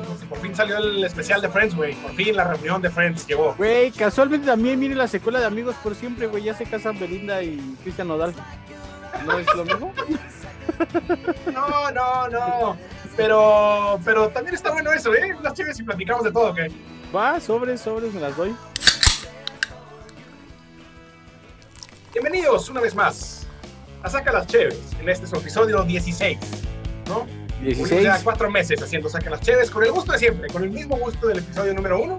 por fin salió el especial de Friends, güey. Por fin la reunión de Friends llegó. Güey, casualmente también mire la secuela de Amigos por Siempre, güey. Ya se casan Belinda y Cristian Nodal. ¿No es lo mismo? No, no, no. Pero, pero también está bueno eso, ¿eh? Las chéves y platicamos de todo, ¿ok? Va, sobres, sobres, me las doy. Bienvenidos una vez más a Saca las Cheves en este es su episodio 16, ¿no? 16. Ya cuatro meses haciendo Saca las Cheves con el gusto de siempre, con el mismo gusto del episodio número uno,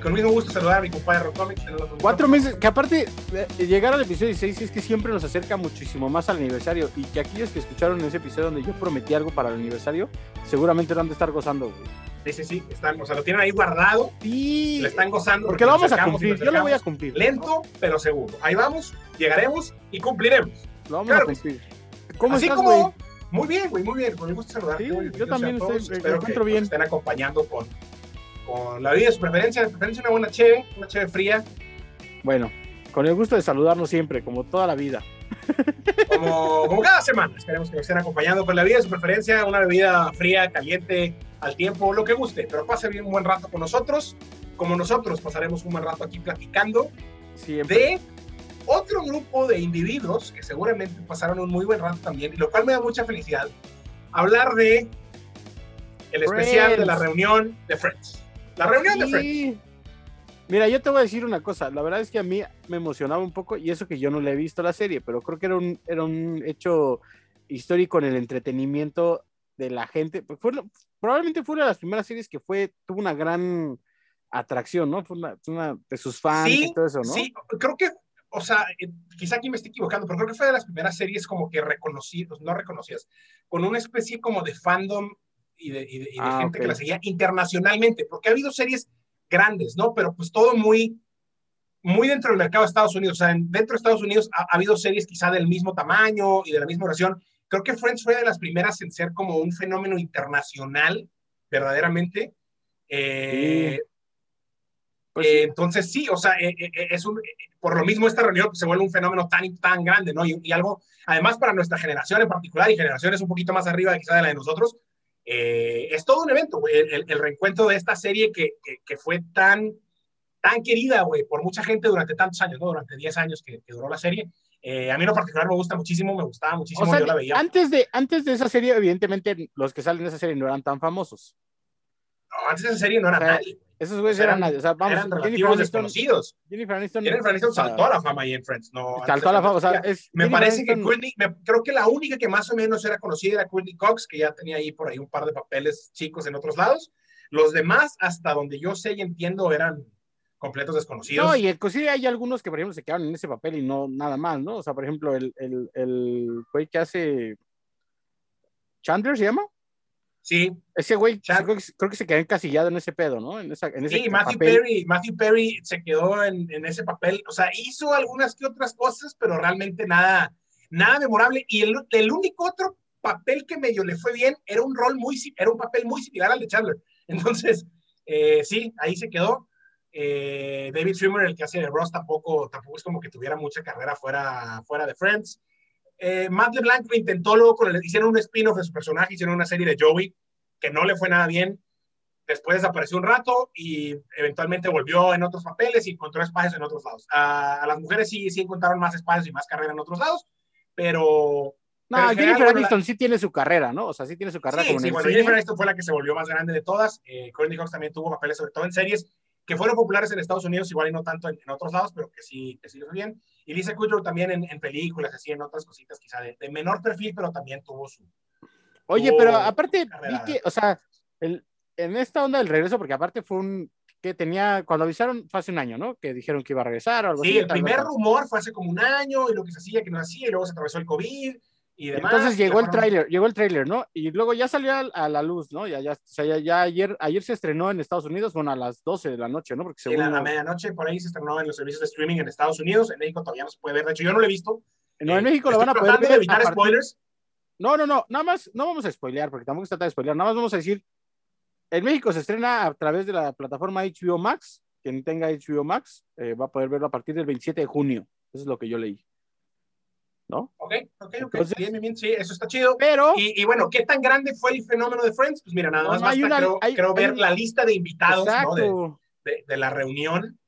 con el mismo gusto saludar a mi compadre Rock Comics. en el otro Cuatro meses, que aparte, eh, llegar al episodio 16 es que siempre nos acerca muchísimo más al aniversario. Y que aquellos que escucharon ese episodio donde yo prometí algo para el aniversario, seguramente lo han de estar gozando, güey. Sí, sí, sí, están, o sea, lo tienen ahí guardado, Sí, le están gozando. porque lo nos vamos a cumplir. Yo lo voy a cumplir. Lento, pero seguro. Ahí vamos, llegaremos y cumpliremos. Lo vamos Claro a cumplir. ¿Cómo Así estás, como, güey? Muy bien, güey, muy bien, gusto de saludarte. Sí, yo también todos. estoy- me Espero que encuentro nos bien. estén acompañando con, con la vida de su preferencia, de preferencia una buena cheve, una cheve fría, Bueno, con el gusto de saludarnos siempre, como toda la vida. como, como cada semana. Esperemos que nos estén acompañando con la vida de su preferencia, una bebida fría, caliente, al tiempo, lo que guste, pero pase bien un buen rato con nosotros, como nosotros pasaremos un buen rato aquí platicando Siempre. de otro grupo de individuos que seguramente pasaron un muy buen rato también, y lo cual me da mucha felicidad, hablar de el especial de la reunión de Friends. La reunión de Friends. Mira, yo te voy a decir una cosa. La verdad es que a mí me emocionaba un poco, y eso que yo no le he visto la serie, pero creo que era un, era un hecho histórico en el entretenimiento de la gente. Pues fue, probablemente fue una de las primeras series que fue, tuvo una gran atracción, ¿no? Fue una, fue una de sus fans Sí, y todo eso, ¿no? Sí, creo que, o sea, eh, quizá aquí me estoy equivocando, pero creo que fue de las primeras series como que reconocidas, no reconocidas, con una especie como de fandom y de, y de- y de Ah, gente ok. que la seguía internacionalmente, porque ha habido series grandes, ¿no? Pero pues todo muy, muy dentro del mercado de Estados Unidos. O sea, en- dentro de Estados Unidos ha, ha habido series quizá del mismo tamaño y de la misma duración. Creo que Friends fue de las primeras en ser como un fenómeno internacional, verdaderamente. Eh, Pues eh, sí. entonces sí, o sea, eh, eh, es un, por lo mismo esta reunión pues, se vuelve un fenómeno tan, tan grande, ¿no? Y, y algo, además para nuestra generación en particular y generaciones un poquito más arriba quizá de la de nosotros, eh, es todo un evento, güey, el, el- el reencuentro de esta serie que, que, que fue tan, tan querida, güey, por mucha gente durante tantos años, ¿no? Durante 10 años que, que duró la serie. Eh, a mí en lo particular me gusta muchísimo, me gustaba muchísimo, O sea, yo la veía. antes de, antes de esa serie, evidentemente, los que salen de esa serie no eran tan famosos. No, antes de esa serie no era O sea, nadie, Esos güeyes eran- eran. O sea, vamos, eran Jennifer Aniston, desconocidos. Jennifer Aniston. Jennifer saltó a la fama ahí en Friends, ¿no? Saltó a la fama, o sea, es, Me Jennifer parece que Courtney, me- creo que la única que más o menos era conocida era Courtney Cox, que ya tenía ahí por ahí un par de papeles chicos en otros lados. Los demás, hasta donde yo sé y entiendo, eran completos desconocidos. No, y inclusive hay algunos que, por ejemplo, se quedaron en ese papel y no nada más, ¿no? O sea, por ejemplo, el, el, el güey que hace. ¿Chandler se llama? Sí, Ese güey creo, que, creo que se quedó encasillado en ese pedo, ¿no? En, esa, en ese sí, Matthew papel. Perry, Matthew Perry se quedó en, en ese papel. O sea, hizo algunas que otras cosas, pero realmente nada, nada memorable. Y el, el único otro papel que medio le fue bien era un rol muy, era un papel muy similar al de Chandler. Entonces, eh, sí, ahí se quedó. Eh, David Schwimmer, el que hace de Ross, tampoco, tampoco es como que tuviera mucha carrera fuera, fuera de Friends. Eh, Matt LeBlanc lo intentó luego, con el- hicieron un spin-off de su personaje, hicieron una serie de Joey, que no le fue nada bien. Después desapareció un rato y eventualmente volvió en otros papeles y encontró espacios en otros lados. A, a las mujeres sí, sí encontraron más espacios y más carrera en otros lados, pero No, Pero en general, Jennifer bueno, Aniston sí tiene su carrera, ¿no? O sea, sí tiene su carrera sí, como sí, bueno. Jennifer Aniston fue la que se volvió más grande de todas. Eh, Courtney Cox también tuvo papeles, sobre todo en series que fueron populares en Estados Unidos, igual y no tanto en, en otros lados, pero que sí, que sí lo fue bien. Y Lisa Kudrow también en, en películas, así en otras cositas quizá de, de menor perfil, pero también tuvo su... Oye, tuvo pero aparte vi que, o sea, el, en esta onda del regreso, porque aparte fue un que tenía, cuando avisaron fue hace un año, ¿no? Que dijeron que iba a regresar o algo así. Sí, el primer rumor fue hace como un año y lo que se hacía, que no hacía, y luego se atravesó el COVID y demás. Entonces llegó el tráiler, llegó el tráiler, ¿no? Y luego ya salió a, a la luz, ¿no? Ya, ya, o sea, ya, ya ayer, ayer se estrenó en Estados Unidos, bueno, a las 12 de la noche, ¿no? Porque según a la no- medianoche por ahí se estrenó en los servicios de streaming en Estados Unidos. En México todavía no se puede ver. De hecho, yo no lo he visto. no, en Eh, México lo van a poder tratando ver. de evitar spoilers. No, no, no, nada más, no vamos a spoilear, porque tampoco se trata de spoilear, nada más vamos a decir, en México se estrena a través de la plataforma HBO Max, quien tenga HBO Max eh, va a poder verlo a partir del 27 de junio, eso es lo que yo leí. ¿No? Ok, ok, ok. bien, bien, sí, eso está chido. Pero. Y, bueno, ¿qué tan grande fue el fenómeno de Friends? Pues mira, nada más basta, creo, ver la lista de invitados, ¿no? De, de, la reunión.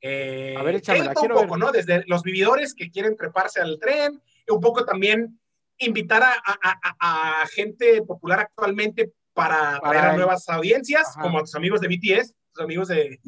Eh, a ver, échamela, un poco, ¿no? Desde los vividores que quieren treparse al tren, un poco también invitar a, a, a, gente popular actualmente para, para nuevas audiencias, como a tus amigos de BTS, tus amigos de...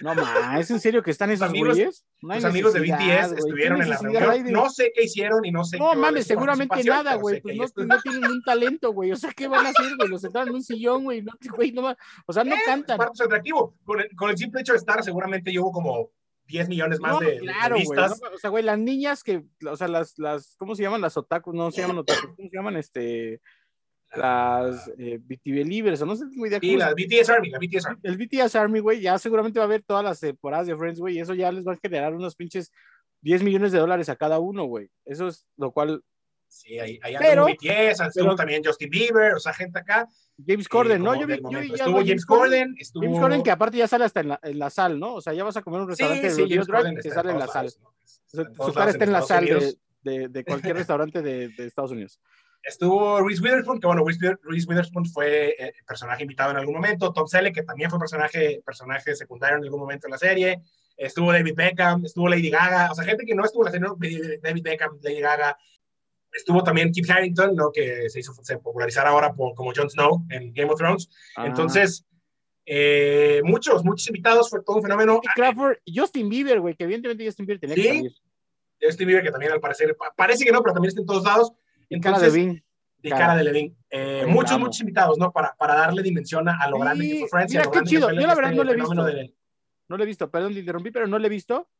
No, ma, ¿es en serio que están esos amigos, güeyes? No Los amigos de BTS estuvieron en la reunión. No sé qué hicieron y no sé No, mames, seguramente nada, güey. Pues no, no, tienen un talento, güey. O sea, ¿qué van a hacer, güey? Los sentaron en un sillón, güey. No, no, o sea, no cantan. Es parte atractivo. Con el, con el simple hecho de estar, seguramente yo hubo como 10 millones más de, claro, de vistas. o sea, güey, las niñas que, o sea, las, las, ¿cómo se llaman? Las otakus, no se llaman otakus, ¿cómo se llaman? Este, las eh, BT o no sé muy de Sí, la BTS Army, la BTS Army. El BTS Army, güey, ya seguramente va a haber todas las temporadas de Friends, güey, y eso ya les va a generar unos pinches 10 millones de dólares a cada uno, güey. Eso es lo cual. Sí, ahí, ahí pero, BTS, estuvo también Justin Bieber, o sea, gente acá. James eh, Corden, ¿no? Yo, vi, yo, estuvo James Corden, estuvo... James Corden que aparte ya sale hasta en la, en la sal, ¿no? O sea, ya vas a comer un restaurante sí, de James Corden que sale en la sal. Su cara está en la sal de, de, de, cualquier restaurante de, de Estados Unidos. Estuvo Reese Witherspoon, que bueno, Reese Witherspoon fue eh, personaje invitado en algún momento. Tom Selleck, que también fue personaje, personaje secundario en algún momento en la serie. Estuvo David Beckham, estuvo Lady Gaga. O sea, gente que no estuvo en la serie, David Beckham, Lady Gaga. Estuvo también Kit Harington, ¿no? Que se hizo se popularizar ahora por, como Jon Snow en Game of Thrones. Ah. Entonces, eh, muchos, muchos invitados, fue todo un fenómeno. Y Crawford, Justin Bieber, güey, que evidentemente Justin Bieber tenía ¿Sí? que salir. Justin Bieber, que también al parecer, parece que no, pero también está en todos lados. Entonces, cara de Vin. De cara, de Levin. Eh, muchos, muchos invitados, ¿no? Para, para darle dimensión a, lo grande que fue Francia. Mira, qué chido. Yo la verdad no le he visto. No lo he visto, perdón, te interrumpí, pero no le he visto.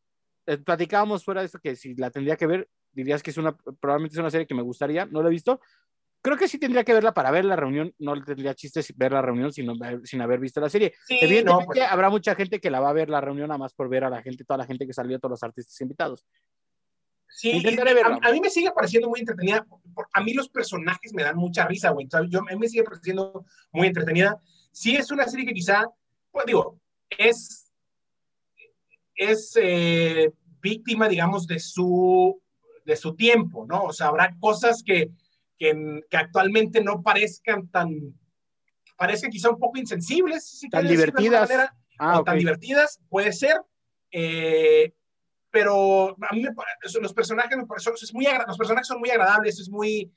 Eh, platicábamos fuera de esto que si la tendría que ver, dirías que es una, probablemente es una serie que me gustaría, no la he visto. Creo que sí tendría que verla para ver la reunión, no le tendría chiste ver la reunión sin, sin haber visto la serie. Evidentemente pues. habrá mucha gente que la va a ver la reunión nada más por ver a la gente, toda la gente que salió, todos los artistas invitados. Sí, a, mí me sigue pareciendo muy entretenida. A mí los personajes me dan mucha risa, güey. Yo, a mí me sigue pareciendo muy entretenida. Sí es una serie que quizá, pues digo, es, es eh, víctima, digamos, de su, de su tiempo, ¿no? O sea, habrá cosas que, que, que actualmente no parezcan tan, parezcan quizá un poco insensibles, si tan divertidas. ah, tan divertidas, puede ser. Eh, pero a mí me, los personajes me es muy los personajes son muy agradables, es muy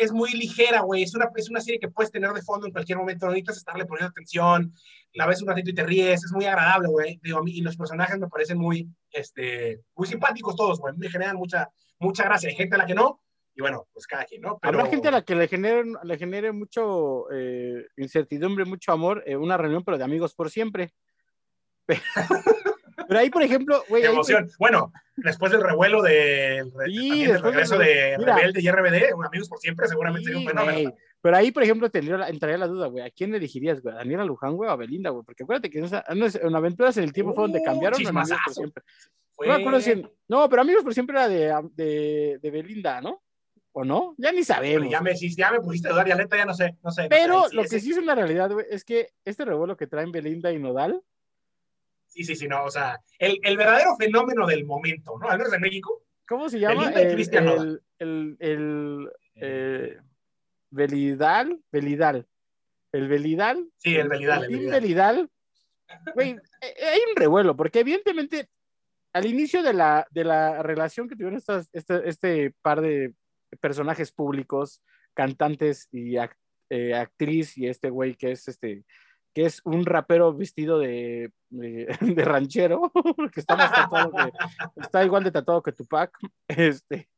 es muy ligera, güey, es una, es una serie que puedes tener de fondo en cualquier momento, no necesitas estarle poniendo atención, la ves un ratito y te ríes, es muy agradable, güey, digo, a mí, y los personajes me parecen muy, este, muy simpáticos todos, güey, me generan mucha, mucha gracia, hay gente a la que no, y bueno, pues cada quien, ¿no? Pero... Habrá gente a la que le genere, le genere mucho eh, incertidumbre, mucho amor, eh, una reunión, pero de amigos por siempre. Pero ahí, por ejemplo, güey. Emoción. Bueno, después del revuelo de, sí, del regreso de, Rebelde y RBD, Amigos por Siempre, seguramente sería un fenómeno. Pero ahí, por ejemplo, tendría, entraría la duda, güey. ¿A quién elegirías, güey? ¿A Daniela Luján, güey, o a Belinda, güey? Porque acuérdate que en, Aventuras en el Tiempo fue donde uh, cambiaron Amigos por Siempre. No, acuerdo si, no, pero Amigos por Siempre era de, de, de Belinda, ¿no? ¿O no? Ya ni sabemos. Ya me, ya me pusiste a dudar, ya neta, ya no sé, no sé. Pero lo que sí es una realidad, güey, es que este revuelo que traen Belinda y Nodal, Sí, sí, sí, no, o sea, el, el verdadero fenómeno del momento, ¿no? Al menos en México. ¿Cómo se llama? El, el, el, el eh, Belidal, Belidal. El Belidal. Sí, el Belidal. El, el Belidal. Güey, eh, eh, hay un revuelo, porque evidentemente al inicio de la, de la relación que tuvieron estas, este, este par de personajes públicos, cantantes y actriz y este güey que es este que es un rapero vestido de, de, ranchero, que está, está igual de tatuado que Tupac, este,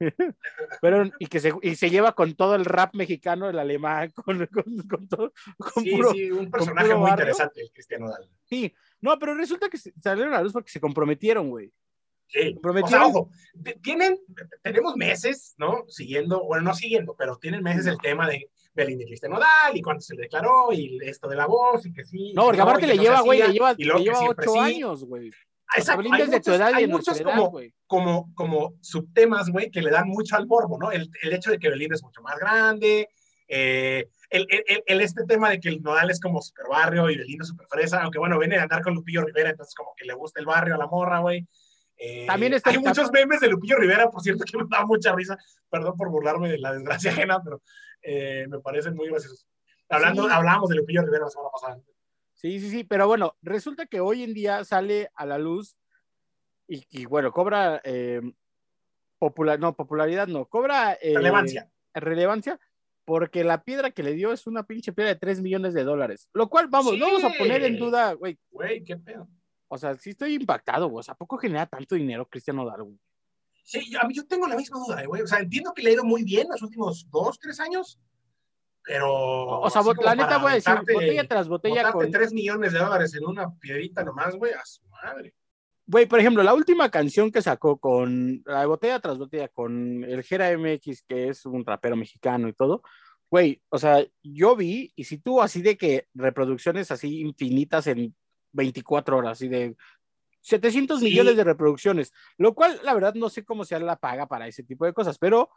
pero, y que se, y se lleva con todo el rap mexicano, el alemán, con, con, todo. sí, sí, un personaje muy interesante, el Cristiano Dal. Sí, no, pero resulta que salieron a la luz porque se comprometieron, güey. Sí, o sea, ojo, tienen, tenemos meses, ¿no? Siguiendo, bueno, no siguiendo, pero tienen meses el tema de Belinda y Cristian Nodal y cuando se le declaró y esto de la voz y que sí. No, porque aparte le lleva, güey, le lleva, le lleva ocho años, güey. Exacto. Hay muchos, tu edad hay muchos como, como, como subtemas, güey, que le dan mucho al morbo, ¿no? El, el hecho de que Belinda es mucho más grande, eh, el, el, el, este tema de que el Nodal es como super barrio y Belinda super fresa, aunque bueno, viene a andar con Lupillo Rivera, entonces como que le gusta el barrio a la morra, güey. Eh, También está hay muchos memes de Lupillo Rivera, por cierto, que me da mucha risa. Perdón por burlarme de la desgracia ajena, pero eh, me parecen muy graciosos. Hablando, Sí. Hablábamos de Lupillo Rivera la semana pasada. Sí, sí, sí, pero bueno, resulta que hoy en día sale a la luz y, y, bueno, cobra eh, popular, no, popularidad no, cobra eh, Relevancia. relevancia porque la piedra que le dio es una pinche piedra de 3 millones de dólares, lo cual, vamos, Sí. no vamos a poner en duda, güey, Güey, qué pedo. O sea, sí estoy impactado, güey, o sea, ¿a poco genera tanto dinero Cristiano Darwin? Sí, yo, a mí yo tengo la misma duda, güey. O sea, entiendo que le ha ido muy bien los últimos dos, tres años, pero. O sea, la neta voy a decir, botella tras botella con... 3 millones de dólares en una piedrita nomás, güey, a su madre. Güey, por ejemplo, la última canción que sacó con la botella tras botella con el Jera MX, que es un rapero mexicano y todo, güey, o sea, yo vi y si tuvo así de que reproducciones así infinitas en 24 horas, así de 700 Sí. millones de reproducciones, lo cual la verdad no sé cómo se la paga para ese tipo de cosas, pero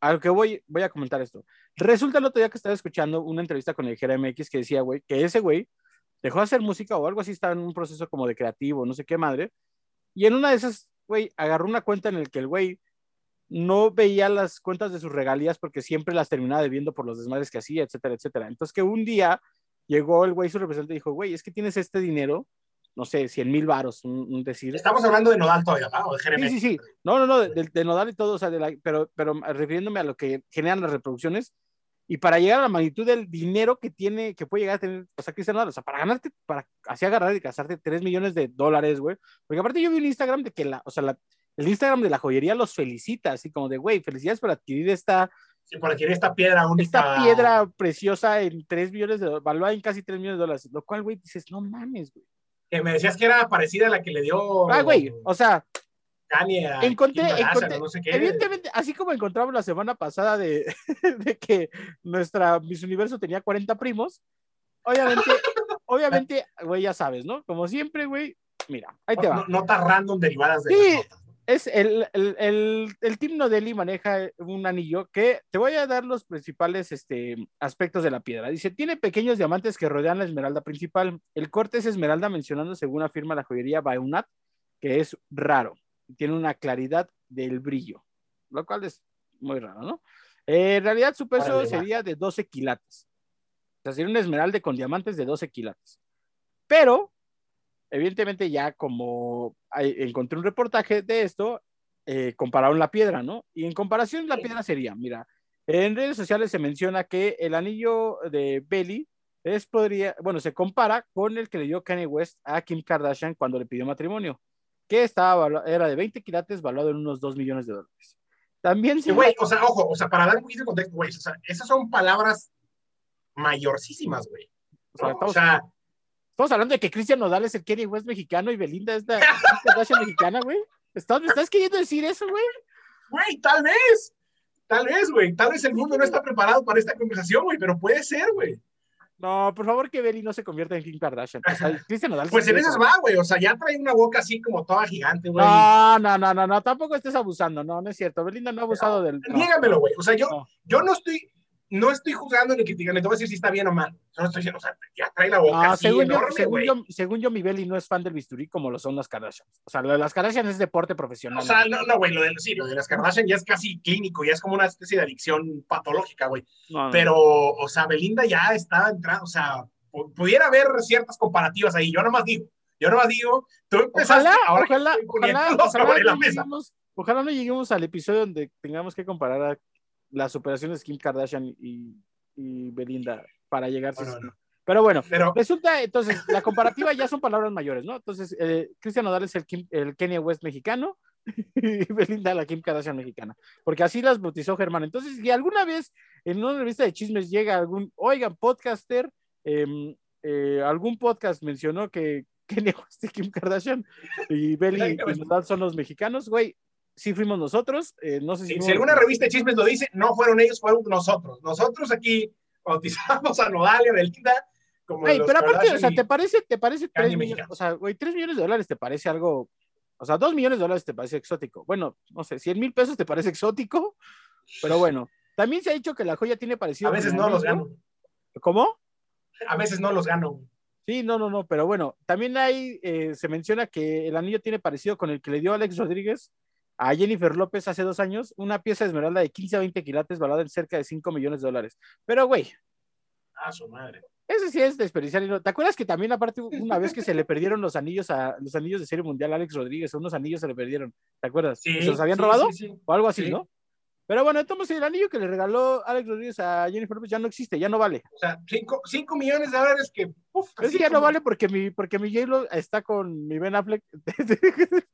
a lo que voy, voy a comentar esto. Resulta el otro día que estaba escuchando una entrevista con el Jera MX que decía, güey, que ese güey dejó de hacer música o algo así, estaba en un proceso como de creativo, no sé qué madre, y en una de esas, güey, agarró una cuenta en el que el güey no veía las cuentas de sus regalías porque siempre las terminaba debiendo por los desmadres que hacía, etcétera, etcétera. Entonces que un día llegó el güey, su representante, y dijo, güey, es que tienes este dinero, no sé, 100 mil varos, un, un decir. Estamos hablando de Nodal todavía, ¿no? O de Sí, sí, sí. No, no, no, de, de- nodal y todo, o sea, de la- pero, pero refiriéndome a lo que generan las reproducciones y para llegar a la magnitud del dinero que tiene, que puede llegar a tener, o sea, Cristiano Ronaldo, o sea, para ganarte, para así agarrar y gastarte 3 millones de dólares, güey. Porque aparte yo vi un Instagram de que la, o sea, la, el Instagram de la joyería los felicita, así como de, güey, felicidades por adquirir esta, Sí, por adquirir esta piedra única. esta piedra preciosa en 3 millones de dólares, valuada en casi 3 millones de dólares, lo cual, güey, dices, no mames, güey. Que me decías que era parecida a la que le dio. Ah, güey, o sea, Kanye a encontré, no sé qué. evidentemente, así como encontramos la semana pasada de, de que nuestra Miss Universo tenía 40 primos, obviamente, obviamente, güey, ya sabes, ¿no? Como siempre, güey, mira, ahí te va. No- Notas random derivadas de Sí. Es el, el, el, el Team Nodelli maneja un anillo que te voy a dar los principales este, aspectos de la piedra. Dice, tiene pequeños diamantes que rodean la esmeralda principal. El corte es esmeralda mencionando según afirma la joyería Baunat, que es raro. Tiene una claridad del brillo, lo cual es muy raro, ¿no? Eh, en realidad su peso sería de 12 quilates. O sea, sería un esmeralda con diamantes de 12 quilates. Pero evidentemente ya como encontré un reportaje de esto, eh, compararon la piedra, ¿no? Y en comparación la Sí. piedra sería, mira, en redes sociales se menciona que el anillo de Belly es podría, bueno, se compara con el que le dio Kanye West a Kim Kardashian cuando le pidió matrimonio, que estaba era de 20 quilates, valuado en unos 2 millones de dólares. También Sí, se güey, o sea, ojo, o sea, para dar un poquito de contexto, güey, o sea, esas son palabras mayorcísimas, güey. o sea, ¿no? O sea, estamos hablando de que Cristian Nodal es el Kanye West mexicano y Belinda es la Kardashian mexicana, güey. ¿Estás, ¿Me estás queriendo decir eso, güey? güey, tal vez, tal vez, güey, tal vez el mundo no está preparado para esta conversación, güey, pero puede ser, güey. No, por favor que Belly no se convierta en Kim Kardashian. O sea, Cristian Nodal Pues en esas va, güey, o sea, ya trae una boca así como toda gigante, güey. No, no, no, no, no, tampoco estés abusando, no, no es cierto. Belinda no ha abusado del. no. Niégamelo, güey, o sea, yo, No. yo no estoy, no estoy juzgando ni criticando, te voy a decir si está bien o mal. Solo estoy diciendo, o sea, ya trae la boca No, así según, yo, según, yo, según yo, mi Belly no es fan del bisturí como lo son las Kardashian. O sea, lo de las Kardashian es deporte profesional. O sea, no, no, güey, lo de, sí, lo de las Kardashian ya es casi clínico, ya es como una especie de adicción patológica, güey. No, no. Pero, o sea, Belinda ya está entrando, o sea, pu- pudiera haber ciertas comparativas ahí. Yo nomás digo, yo nomás digo, tú empezaste, Ojalá, ahora ojalá, ojalá, ojalá no mesa. lleguemos, ojalá no lleguemos al episodio donde tengamos que comparar a las operaciones de Kim Kardashian y, y Belinda para llegar. No, no. Pero bueno, Pero, Resulta, entonces, la comparativa ya son palabras mayores, ¿no? Entonces, eh, Cristian Nodal es el, Kim- el Kanye West mexicano y Belinda la Kim Kardashian mexicana, porque así las bautizó Germán. Entonces, si alguna vez en una revista de chismes llega algún, oigan, podcaster, em, eh, algún podcast mencionó que Kanye West y Kim Kardashian y Beli y Nodal son los mexicanos, güey, sí fuimos nosotros, eh, no sé si... si, alguna revista de chismes lo dice, no fueron ellos, fueron nosotros. Nosotros aquí bautizamos a Nodal y a Belinda como pero aparte, o sea, ¿te parece, te parece Kanye 3 millones? O sea, güey, 3 millones de dólares te parece algo, o sea, 2 millones de dólares te parece exótico. Bueno, no sé, 100 mil pesos te parece exótico, pero bueno. También se ha dicho que la joya tiene parecido. A veces no los gano. ¿Cómo? A veces no los gano. Sí, no, no, no, pero bueno, también hay, eh, se menciona que el anillo tiene parecido con el que le dio Alex Rodríguez a Jennifer López hace dos años, una pieza de esmeralda de 15 a 20 quilates valorada en cerca de 5 millones de dólares. Pero, güey. A su madre. Ese sí es desperdiciar. no- ¿Te acuerdas que también, aparte, una vez que se le perdieron los anillos a los anillos de serie mundial a Alex Rodríguez, unos anillos se le perdieron? ¿Te acuerdas? Sí, ¿Se los habían sí, robado? sí. O algo así, Sí. ¿no? Pero bueno, entonces el anillo que le regaló Alex Rodríguez a Jennifer López ya no existe, ya no vale. O sea, 5 millones de dólares que. Uf, Ese así ya no vale porque mi, porque mi J-Lo está con mi Ben Affleck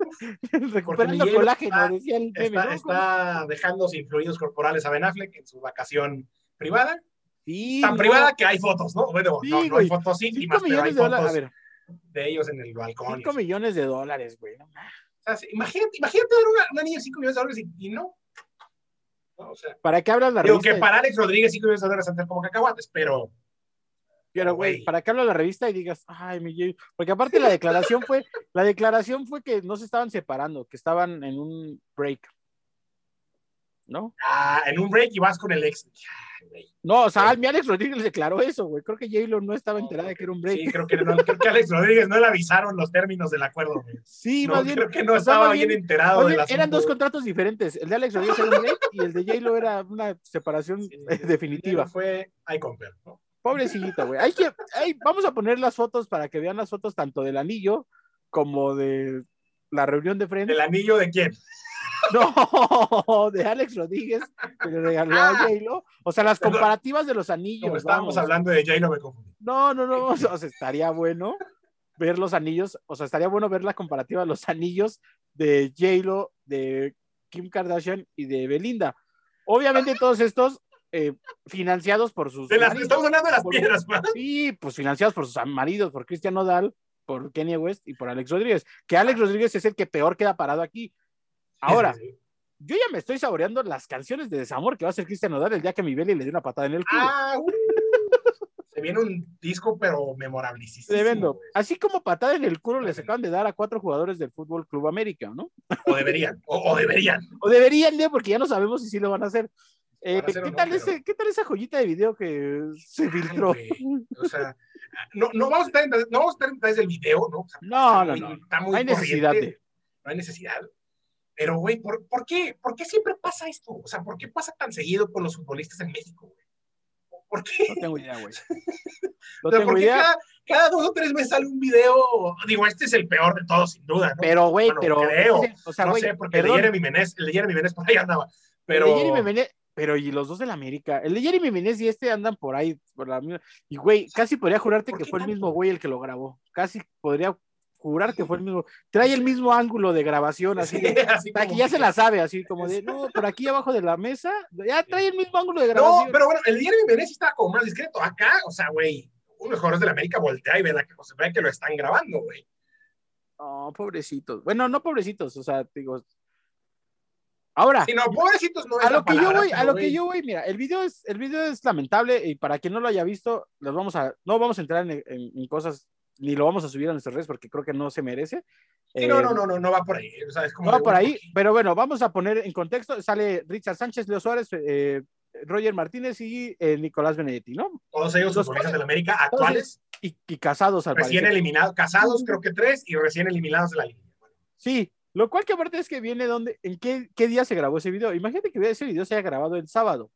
recuperando mi colágeno, está- decía el meme, Está, ¿no? está dejando sin fluidos corporales a Ben Affleck en su vacación privada. Sí, Tan no, privada que hay fotos, ¿no? Bueno, Sí, no, no hay fotos íntimas, pero hay de a fotos ver, de ellos en el balcón. 5 millones de dólares, güey. O sea, imagínate, imagínate dar una, una niña de 5 millones de dólares y, y no. No, O sea, ¿Para qué hablas la digo revista? que para Alex Rodríguez 5 millones de dólares antes como cacahuates, pero Pero, güey. ¿para qué habla la revista y digas, ay, mi? Porque aparte la declaración fue, la declaración fue que no se estaban separando, que estaban en un break. ¿No? ah, en un break y vas con el ex. No, o sea, mi Alex Rodríguez declaró eso, güey. Creo que J-Lo no estaba enterada de que era un break. Sí, creo que, no, creo que Alex Rodríguez no le avisaron los términos del acuerdo. güey. Sí, No, más bien, creo que no estaba bien, bien- enterado del eran dos contratos diferentes. El de Alex Rodríguez era un break y el de J-Lo era una separación Sí, definitiva. Fue I compare, ¿no? Pobrecita, güey. Hay que, hay- vamos a poner las fotos para que vean las fotos tanto del anillo como de la reunión de Friends. ¿El anillo de quién? No, de Alex Rodríguez, que le regaló a Ah. J-Lo. O sea, las comparativas de los anillos. Como estábamos vamos. hablando de J-Lo, me confundí. No, no, no. O sea, estaría bueno ver los anillos. O sea, estaría bueno ver la comparativa de los anillos de J-Lo, de Kim Kardashian y de Belinda. Obviamente, todos estos eh, financiados por sus. De las, maridos. estamos hablando de las por- piedras. Sí, pues financiados por sus maridos, por Cristian Nodal, por Kanye West y por Alex Rodríguez. Que Alex Rodríguez es el que peor queda parado aquí. Ahora, yo ya me estoy saboreando las canciones de desamor que va a hacer Cristian Nodal el día que mi Beli le dé una patada en el culo. Ah, uh, se viene un disco, pero memorabilísimo. Tremendo. Así como patada en el culo les acaban de dar a cuatro jugadores del Fútbol Club América, ¿no? O deberían, o, o deberían. O deberían de, porque ya no sabemos si sí lo van a hacer. Eh, ¿qué, no, tal pero- ese- ¿Qué tal esa joyita de video que se filtró? O sea, no, no vamos a estar en, no vamos a estar en del video, ¿no? O sea, No, no, no. Está muy No hay necesidad de. No hay necesidad. Pero, güey, ¿por, por qué, ¿por qué siempre pasa esto? O sea, ¿por qué pasa tan seguido con los futbolistas en México, güey? ¿Por qué? No tengo idea, güey. No Pero tengo ¿por qué idea. Cada, cada dos o tres meses sale un video? Digo, este es el peor de todos, sin duda, ¿no? Pero, güey, Bueno, pero. creo. O sea, no sé, porque el de Jeremy Menez, el de Jeremy Menez por ahí andaba. Pero, El de Jeremy pero y los dos de la América. El de Jeremy Menez y este andan por ahí. Por la Y güey, casi podría jurarte ¿Por que fue el mismo güey el que lo grabó. Casi podría jurar que fue el mismo. Trae el mismo ángulo de grabación, así de. como que ya se la sabe, así como de, no, por aquí abajo de la mesa, ya trae el mismo ángulo de No, grabación. pero bueno, el de Jeremy Menez sí estaba como más discreto. Acá, o sea, güey, de los jugadores de la América voltea y ve, la, o sea, ve que lo están grabando, güey. No, pobrecitos. Bueno, no pobrecitos, o sea, digo. Ahora, Si no, pobrecitos no a lo que yo voy, a lo que yo voy, mira, el video es, el video es lamentable y para quien no lo haya visto, los vamos a, no vamos a entrar en, en- en cosas, ni lo vamos a subir a nuestras redes porque creo que no se merece. Sí, no, Eh, no, no, no, no va por ahí. O sea, es como No va por ahí, pero bueno, vamos a poner en contexto, sale Richard Sánchez, Leo Suárez, eh, Roger Martínez y eh, Nicolás Benedetti, ¿no? Todos ellos Los futbolistas cuales- de la América actuales, Y, y casados al recién eliminados, casados, creo que tres, y recién eliminados de la liga. Sí, lo cual que aparte es que viene donde, en qué, qué día se grabó ese video. Imagínate que ese video se haya grabado el sábado,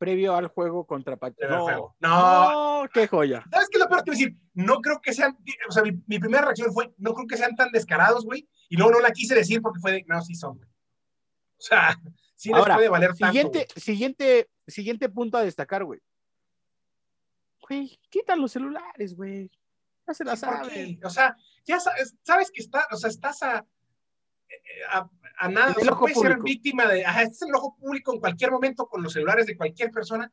previo al juego contra Pachuca. No. No, no, qué joya. ¿sabes qué es lo peor? A decir, no creo que sean, o sea, mi, mi primera reacción fue, no creo que sean tan descarados, güey, y luego no la quise decir porque fue de, no, sí son, güey. O sea, sí les puede valer tanto. Siguiente, siguiente, siguiente punto a destacar, güey. Güey, quitan los celulares, güey. Ya se la Sí, ¿por saben. O sea, ya sabes, sabes que está, o sea, estás a, a, a nada, o el sea, ojo puedes ser público. víctima de, ajá, estás en el ojo público en cualquier momento con los celulares de cualquier persona.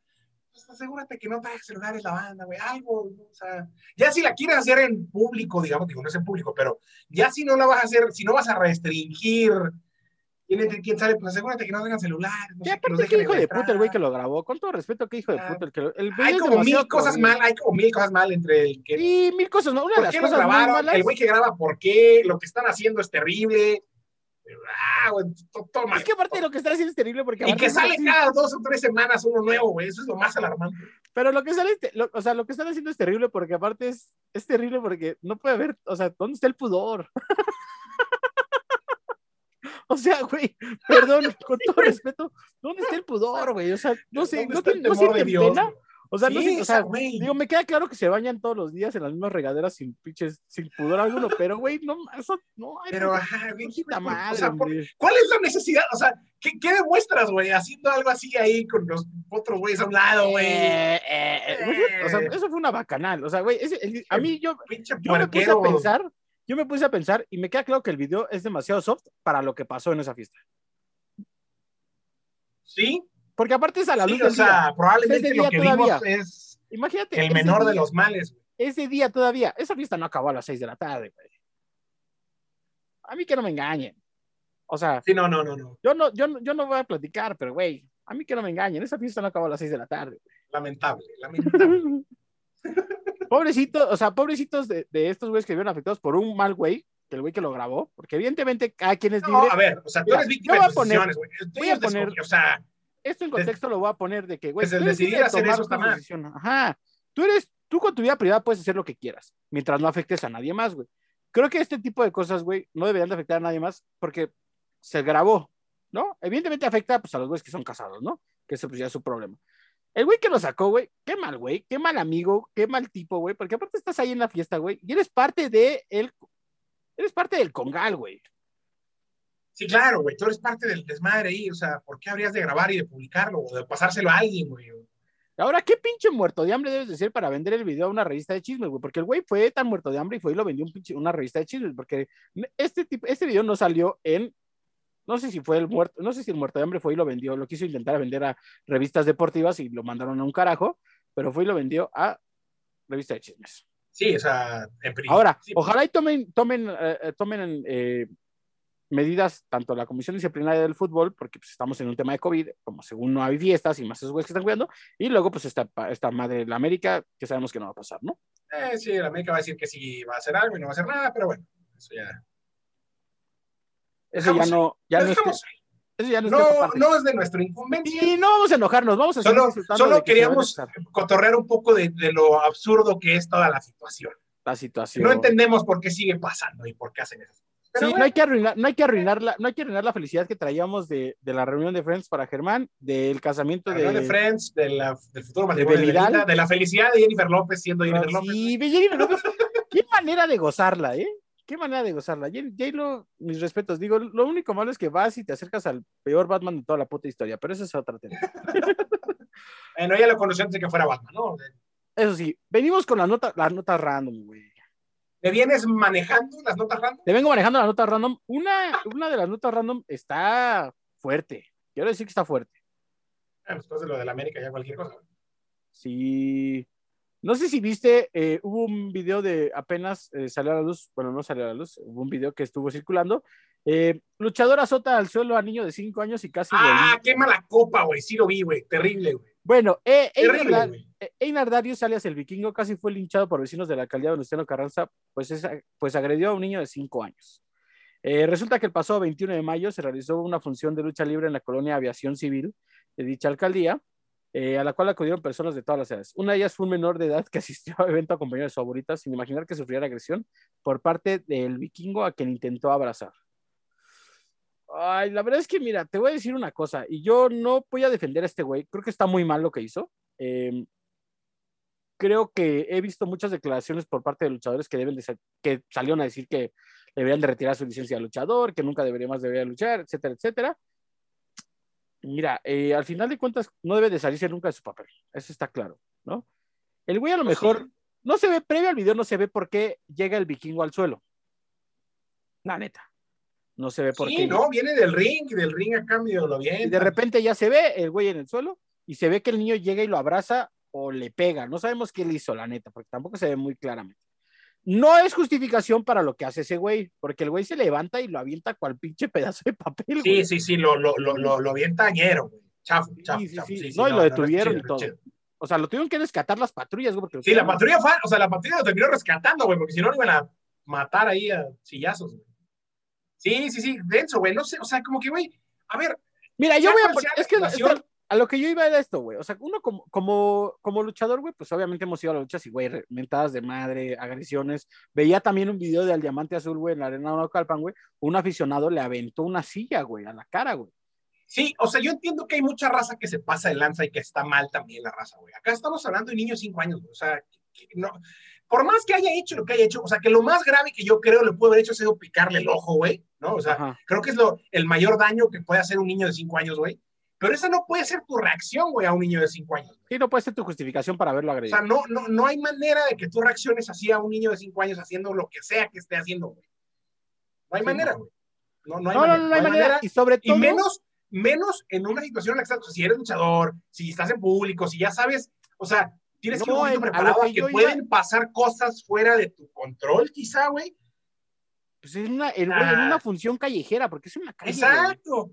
Pues asegúrate que no traigas celulares la banda, güey, algo, o sea, ya si la quieres hacer en público, digamos, digo, no es en público, pero ya si no la vas a hacer, si no vas a restringir quién y sale, pues asegúrate que no tengan celulares, no Y sé, que qué hijo de puta el güey que lo grabó. Con todo respeto, qué hijo de Ah. puta el que lo. El Hay es como mil cosas mal, hay como mil cosas mal entre el que Sí, mil cosas, ¿no? Una de ¿Por las cosas grabaron? malas. El güey que graba, ¿por qué? Lo que están haciendo es terrible. Ah, güey, toma. Es que aparte lo que están haciendo es terrible porque. Y que sale cada dos o tres semanas uno nuevo, güey. Eso es lo más alarmante. Pero lo que sale, o sea, lo que están haciendo es terrible porque aparte es, es terrible porque no puede haber, o sea, ¿dónde está el pudor? o sea, güey, perdón, con todo respeto, ¿dónde está el pudor, güey? O sea, no sé, no, no, no sienten pena. O sea, no sé, o sea, digo, me queda claro que se bañan todos los días en las mismas regaderas sin pinches, sin pudor alguno, pero güey, no, eso no hay. Pero, ajá, güey, madre, o sea, ¿cuál es la necesidad? O sea, ¿qué, qué demuestras, güey? Haciendo algo así ahí con los otros güeyes a un lado, güey. Eh, eh, eh, o sea, eso fue una bacanal. O sea, güey, a mí yo, yo me puse a pensar, yo me puse a pensar y me queda claro que el video es demasiado soft para lo que pasó en esa fiesta. Sí, porque aparte es a la luz sí, o sea, probablemente lo que todavía. vimos es Imagínate, el menor de los males. Ese día todavía, esa fiesta no acabó a las 6 de la tarde, güey. A mí que no me engañen. O sea, sí, no, no, no, no. Yo no, yo, yo no voy a platicar, pero güey, a mí que no me engañen, esa fiesta no acabó a las 6 de la tarde. Lamentable, lamentable. Pobrecitos, o sea, pobrecitos de, de estos güeyes que vieron afectados por un mal güey, que el güey que lo grabó, porque evidentemente cada quien es libre. No, a ver, o sea, tú eres víctima de decisiones, güey. Voy a poner, o sea, esto en contexto lo voy a poner de que, güey, el decidir hacer eso está mal. Ajá. Tú eres, tú con tu vida privada puedes hacer lo que quieras, mientras no afectes a nadie más, güey. Creo que este tipo de cosas, güey, no deberían de afectar a nadie más porque se grabó, ¿no? Evidentemente afecta pues, a los güeyes que son casados, ¿no? Que ese pues ya es su problema. El güey que lo sacó, güey, qué mal, güey, qué mal amigo, qué mal tipo, güey, porque aparte estás ahí en la fiesta, güey, y eres parte de él, eres parte del congal, güey. Sí, claro, güey, tú eres parte del desmadre ahí, o sea, ¿por qué habrías de grabar y de publicarlo o de pasárselo a alguien, güey? Ahora, ¿qué pinche muerto de hambre debes de ser para vender el video a una revista de chismes, güey? Porque el güey fue tan muerto de hambre y fue y lo vendió un pinche, una revista de chismes, porque este, tipo, este video no salió en, no sé si fue el muerto, no sé si el muerto de hambre fue y lo vendió, lo quiso intentar vender a revistas deportivas y lo mandaron a un carajo, pero fue y lo vendió a revista de chismes. Sí, o sea, en Ahora, ojalá y tomen, tomen, eh, eh, tomen eh, medidas, tanto la Comisión Disciplinaria del Fútbol, porque pues, estamos en un tema de COVID, como según no hay fiestas y más esos güeyes que están cuidando, y luego pues esta, esta madre de la América, que sabemos que no va a pasar, ¿no? Eh, sí, la América va a decir que sí va a hacer algo y no va a hacer nada, pero bueno, eso ya... Eso ya no... Ya no, eso ya no, no, no, es de nuestro incumbencia. Y no vamos a enojarnos, vamos a Solo, solo queríamos cotorrear un poco de, de, lo absurdo que es toda la situación. La situación. No entendemos por qué sigue pasando y por qué hacen sí, no hay que arruinar, no hay que arruinar la, no hay que arruinar la felicidad que traíamos de, de la reunión de Friends para Germán, del casamiento de, de Friends, de la, del futuro matrimonio de, de, de, la felicidad de Jennifer López siendo Jennifer López. Sí, Jennifer López, qué manera de gozarla, ¿eh? Qué manera de gozarla. J-Lo, mis respetos, digo, lo único malo es que vas y te acercas al peor Batman de toda la puta historia, pero eso es otra tema. bueno, ella lo conoció antes de que fuera Batman, ¿no? Eso sí, venimos con la nota, la nota random, güey. ¿Te vienes manejando las notas random? Te vengo manejando las notas random. Una, una de las notas random está fuerte. Quiero decir que está fuerte. Ah, pues, después de lo de la América, ya cualquier cosa. Sí. No sé si viste, eh, hubo un video de apenas eh, salió a la luz, bueno, no salió a la luz, hubo un video que estuvo circulando. Eh, luchador azota al suelo a niño de 5 años y casi. Ah, qué mala copa, güey. Sí lo vi, güey. Terrible, güey. Bueno, eh, Einar, Einar, Darius, alias el vikingo, casi fue linchado por vecinos de la alcaldía de Venustiano Carranza, pues, pues agredió a un niño de 5 años. Eh, resulta que el pasado 21 de mayo se realizó una función de lucha libre en la colonia Aviación Civil de dicha alcaldía, eh, a la cual acudieron personas de todas las edades. Una de ellas fue un menor de edad que asistió al evento acompañado de su abuelita sin imaginar que sufriera agresión por parte del vikingo a quien intentó abrazar. Ay, la verdad es que, mira, te voy a decir una cosa, y yo no voy a defender a este güey, creo que está muy mal lo que hizo. Em, creo que he visto muchas declaraciones por parte de luchadores que deben de que salieron a decir que deberían de retirar su licencia de luchador, que nunca debería más debería luchar, etcétera, etcétera. Mira, eh, al final de cuentas no debe de salirse nunca de su papel, eso está claro, ¿no? El güey a lo pues mejor no se ve, previo al video no se ve por qué llega el vikingo al suelo. La neta. No se ve por sí, no, viene del ring, del ring a cambio lo viene. Y de repente ya se ve el güey en el suelo y se ve que el niño llega y lo abraza o le pega. No sabemos qué le hizo, la neta, porque tampoco se ve muy claramente. No es justificación para lo que hace ese güey, porque el güey se levanta y lo avienta cual pinche pedazo de papel. Sí, sí, sí, lo, lo, lo, lo, avienta ñero, güey. Chafo, chafo, sí, sí, no, y lo detuvieron y todo. O sea, lo tuvieron que rescatar las patrullas, güey. sí, la patrulla fue, o sea, la patrulla lo terminó rescatando, güey, porque si no lo iban a matar ahí a sillazos, güey. Sí, sí, sí, denso, güey. No sé, o sea, como que, güey, a ver. Mira, yo voy a poner, es que a lo que yo iba era esto, güey. O sea, uno como, como, como luchador, güey, pues obviamente hemos ido a las luchas y, güey, mentadas de madre, agresiones. Veía también un video del Diamante Azul, güey, en la arena de Naucalpan, güey. Un aficionado le aventó una silla, güey, a la cara, güey. Sí, o sea, yo entiendo que hay mucha raza que se pasa de lanza y que está mal también la raza, güey. Acá estamos hablando de niños de 5 años, güey. O sea, no, por más que haya hecho lo que haya hecho, o sea, que lo más grave que yo creo le pudo haber hecho ha sido picarle el ojo, güey, ¿no? O sea, Ajá. creo que es lo, el mayor daño que puede hacer un niño de 5 años, güey. Pero esa no puede ser tu reacción, güey, a un niño de 5 años. Sí, no puede ser tu justificación para haberlo O agredido. sea, no, no, no hay manera de que tú reacciones así a un niño de 5 años haciendo lo que sea que esté haciendo, güey. No hay Sí, manera, güey. No, no hay no, manera. no, no, hay manera. Y sobre Y todo, menos, menos en una situación en la que estás, si eres luchador, si estás en público, si ya sabes, o sea, tienes que ir un preparado a que que, yo iba- pueden pasar cosas fuera de tu control, quizá, güey. pues es una, el güey, en Ah. una función callejera, porque es una calle. güey. Exacto.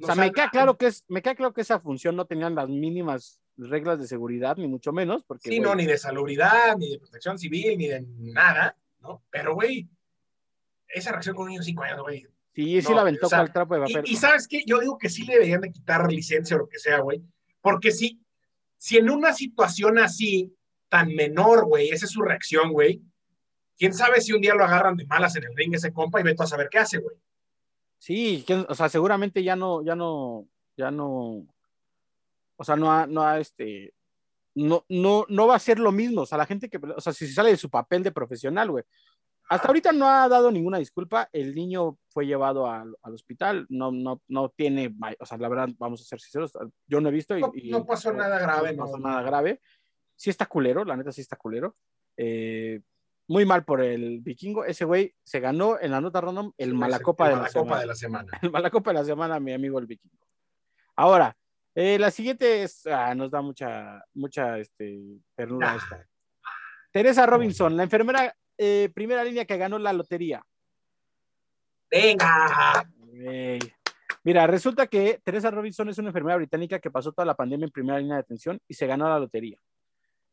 O sea, me queda claro que es, me queda claro que esa función no tenían las mínimas reglas de seguridad, ni mucho menos, porque Sí, güey, no, ni de salubridad, ni de protección civil, ni de nada, ¿no? Pero, güey, esa reacción con un niño de 5 años, güey. sí, sí no, la aventó o sea, con el trapo de Y, papel. y ¿sabes qué? Yo digo que sí le deberían de quitar licencia o lo que sea, güey. Porque si, si en una situación así, tan menor, güey, esa es su reacción, güey, quién sabe si un día lo agarran de malas en el ring ese compa y ve tú a saber qué hace, güey. Sí, o sea, seguramente ya no, ya no, ya no, o sea, no ha, no ha, este, no, no, no va a ser lo mismo. O sea, la gente que, o sea, si sale de su papel de profesional, güey. Hasta ahorita no ha dado ninguna disculpa. El niño fue llevado al, al hospital. No, no, no tiene, o sea, la verdad, vamos a ser sinceros, yo no he visto y, No- y- no pasó nada grave, No pasó nada grave. Sí está culero, la neta sí está culero. Eh, muy mal por el vikingo. Ese güey se ganó en la nota random el malacopa, El de, la malacopa de la semana. El malacopa de la semana, mi amigo el vikingo. Ahora, eh, la siguiente es, ah, nos da mucha, mucha este, ternura Nah. esta. Teresa Robinson, la enfermera eh, primera línea que ganó la lotería. Venga. Mira, resulta que Teresa Robinson es una enfermera británica que pasó toda la pandemia en primera línea de atención y se ganó la lotería.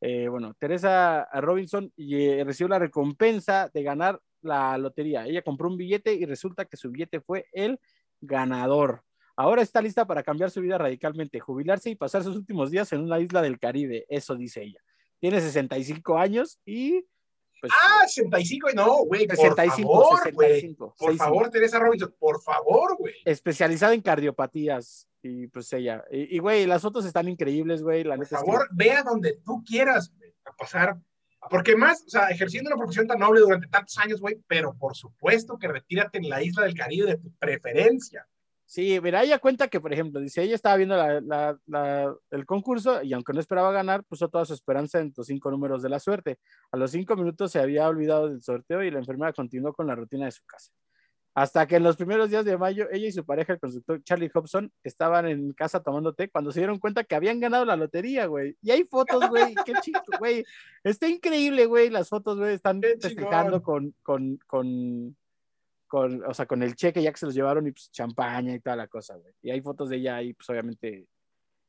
Eh, bueno, Teresa Robinson eh, recibió la recompensa de ganar la lotería. Ella compró un billete y resulta que su billete fue el ganador. Ahora está lista para cambiar su vida radicalmente, jubilarse y pasar sus últimos días en una isla del Caribe. Eso dice ella. Tiene 65 años y pues Ah, 65, no, güey, por 65, favor, güey. 65. Por 65. favor, Teresa Robinson, por favor, güey. especializada en cardiopatías. Y pues ella. Y, güey, las fotos están increíbles, güey. Por favor, ve a donde tú quieras, güey, a pasar. Porque más, o sea, ejerciendo una profesión tan noble durante tantos años, güey, pero por supuesto que retírate en la isla del Caribe de tu preferencia. Sí, mira, ella cuenta que, por ejemplo, dice, ella estaba viendo la, la, la, el concurso y aunque no esperaba ganar, puso toda su esperanza en los cinco números de la suerte. A los cinco minutos se había olvidado del sorteo y la enfermera continuó con la rutina de su casa. Hasta que en los primeros días de mayo, ella y su pareja, el constructor Charlie Hobson, estaban en casa tomando té cuando se dieron cuenta que habían ganado la lotería, güey. Y hay fotos, güey, qué chico, güey. Está increíble, güey, las fotos, güey, están festejando con, con, con, con, o sea, con el cheque ya que se los llevaron y pues champaña y toda la cosa, güey. Y hay fotos de ella ahí, pues obviamente.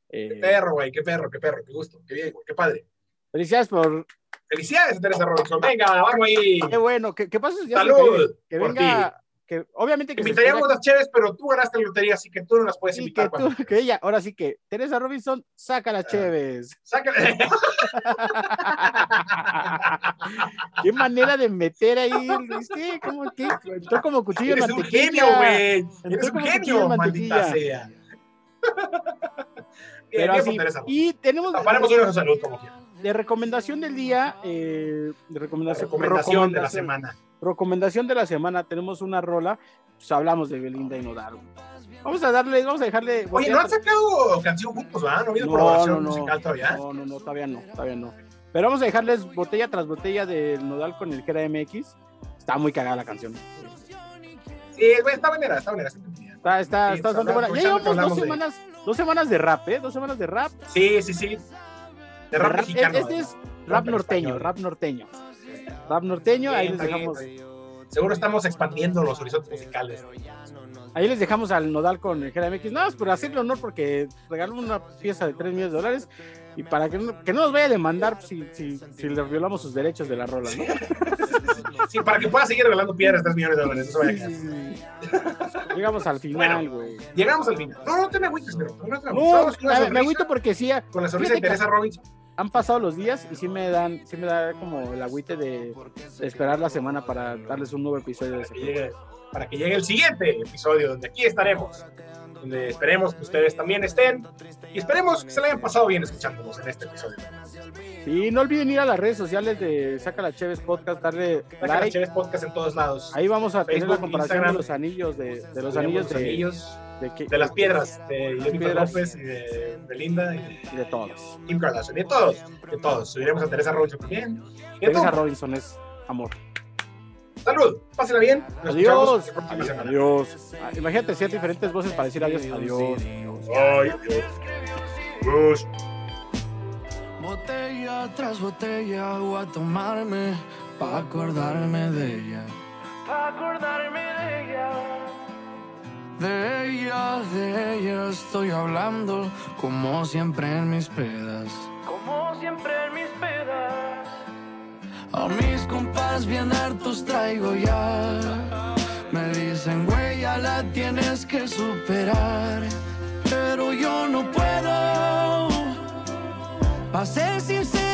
Qué eh, perro, güey, qué perro, qué perro, qué gusto, qué bien, güey, qué padre. felicidades por. Felicidades, Teresa Robinson. Venga, vamos ahí. Qué bueno, que, que pases Salud Que por venga. Que obviamente Te que invitaríamos las chéves, pero tú ganaste la lotería, así que tú no las puedes invitar. que, tú- cuando que ella, ahora sí que Teresa Robinson saca las cheves. Sácale. Qué manera de meter ahí, ¿viste? ¿Cómo que? Entró como cuchillo en Eres un mantequilla. genio, güey. Eres un como genio, en maldita mantequilla. sea. Pero así, y tenemos Taparemos una salud como quiera. de recomendación del día, eh, de recomendación, Recomendación de la semana. recomendación de la semana, tenemos una rola, pues hablamos de Belinda y Nodal. Vamos a darle, vamos a dejarle. Oye, ¿no han sacado canción juntos, ¿verdad? ¿No ha habido No, colaboración no, no. musical todavía? No, no, no, todavía no, todavía no. Pero vamos a dejarles botella tras botella del Nodal con el Gera MX. Está muy cagada la canción. Sí, güey, está buena, está buena. está. Está, está, Sí, está bastante hablamos- buena. Ya llevamos dos de- semanas, dos semanas de rap, ¿eh? Dos semanas de rap. Sí, sí, sí. De rap Rap- mexicano. Este es Rap norteño, rap norteño. Rap norteño, ahí les dejamos, bien. Seguro estamos expandiendo los horizontes musicales. ahí les dejamos al Nodal con el Gera MX. Nada más por hacerle honor porque regaló una pieza de 3 millones de dólares y para que no, que no nos vaya a demandar si, si, si le violamos sus derechos de la rola, ¿no? Sí, para que pueda seguir regalando piedras, 3 millones de dólares. Vaya a. Llegamos al final, güey. Llegamos al final. No, no te me agüites, pero no te me. No, la me, agüito porque sí, Con la sonrisa de Teresa Robinson. han pasado los días y sí me dan, sí me da como el agüite de, de esperar la semana para darles un nuevo episodio de ese. Para que llegue el siguiente episodio, donde aquí estaremos. Donde esperemos que ustedes también estén. Y esperemos que se la hayan pasado bien escuchándonos en este episodio. Y no olviden ir a las redes sociales de Saca la Chévez Podcast, darle Saca las like. Chéves Podcast en todos lados. Ahí vamos a tener la Facebook, comparación Instagram. de los anillos de, de los anillos los de, anillos de, que- de las piedras de Jennifer piedras. López y de Belinda y de y de todos. Kim Kardashian. Y de todos, de todos. Subiremos a Teresa Robinson también. De Teresa. Robinson es amor. Salud, pásela bien. Nos Adiós. la. Adiós. Ah, Imagínate si hay diferentes voces para decir adiós. Adiós. Ay, adiós. Adiós. Botella tras botella voy a tomarme pa' acordarme de ella. Pa' acordarme de ella. De ella, de ella estoy hablando como siempre en mis pedas. Como siempre en mis pedas. A mis compas bien hartos traigo ya. Me dicen, güey, ya la tienes que superar. Pero yo no puedo. Pa' ser sinceros,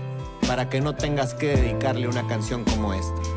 para que no tengas que dedicarle una canción como esta.